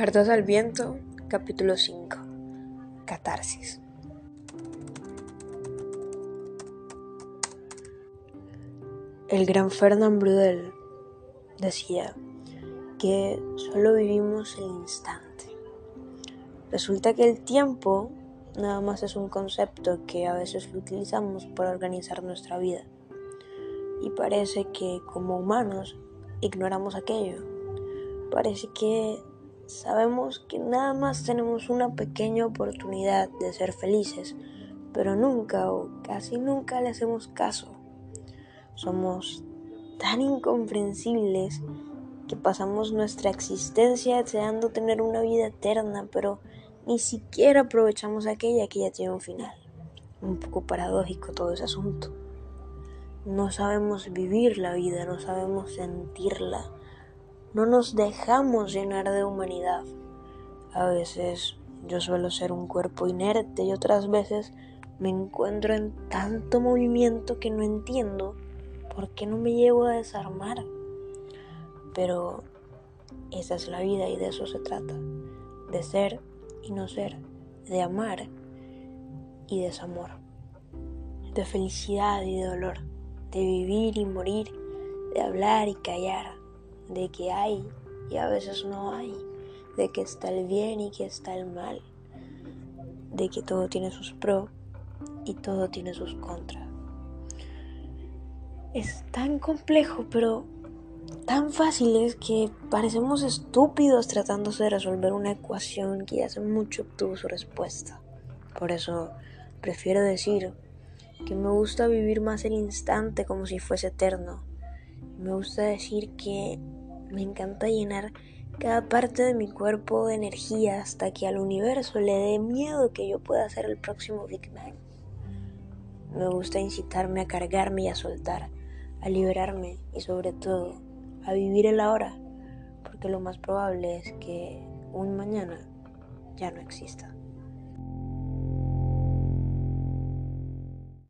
Cartas al viento, capítulo 5. Catarsis. El gran Fernand Brudel decía que solo vivimos el instante. Resulta que el tiempo nada más es un concepto que a veces lo utilizamos para organizar nuestra vida. Y parece que como humanos ignoramos aquello. Parece que Sabemos que nada más tenemos una pequeña oportunidad de ser felices, pero nunca o casi nunca le hacemos caso. Somos tan incomprensibles que pasamos nuestra existencia deseando tener una vida eterna, pero ni siquiera aprovechamos aquella que ya tiene un final. Un poco paradójico todo ese asunto. No sabemos vivir la vida, no sabemos sentirla no nos dejamos llenar de humanidad. A veces yo suelo ser un cuerpo inerte y otras veces me encuentro en tanto movimiento que no entiendo por qué no me llevo a desarmar. Pero esa es la vida y de eso se trata, de ser y no ser, de amar y desamor, de felicidad y de dolor, de vivir y morir, de hablar y callar de que hay y a veces no hay, de que está el bien y que está el mal, de que todo tiene sus pros y todo tiene sus contras. Es tan complejo, pero tan fácil es que parecemos estúpidos tratándose de resolver una ecuación que hace mucho obtuvo su respuesta. Por eso prefiero decir que me gusta vivir más el instante como si fuese eterno. Me gusta decir que me encanta llenar cada parte de mi cuerpo de energía hasta que al universo le dé miedo que yo pueda ser el próximo Big Bang. Me gusta incitarme a cargarme y a soltar, a liberarme y sobre todo a vivir el ahora, porque lo más probable es que un mañana ya no exista.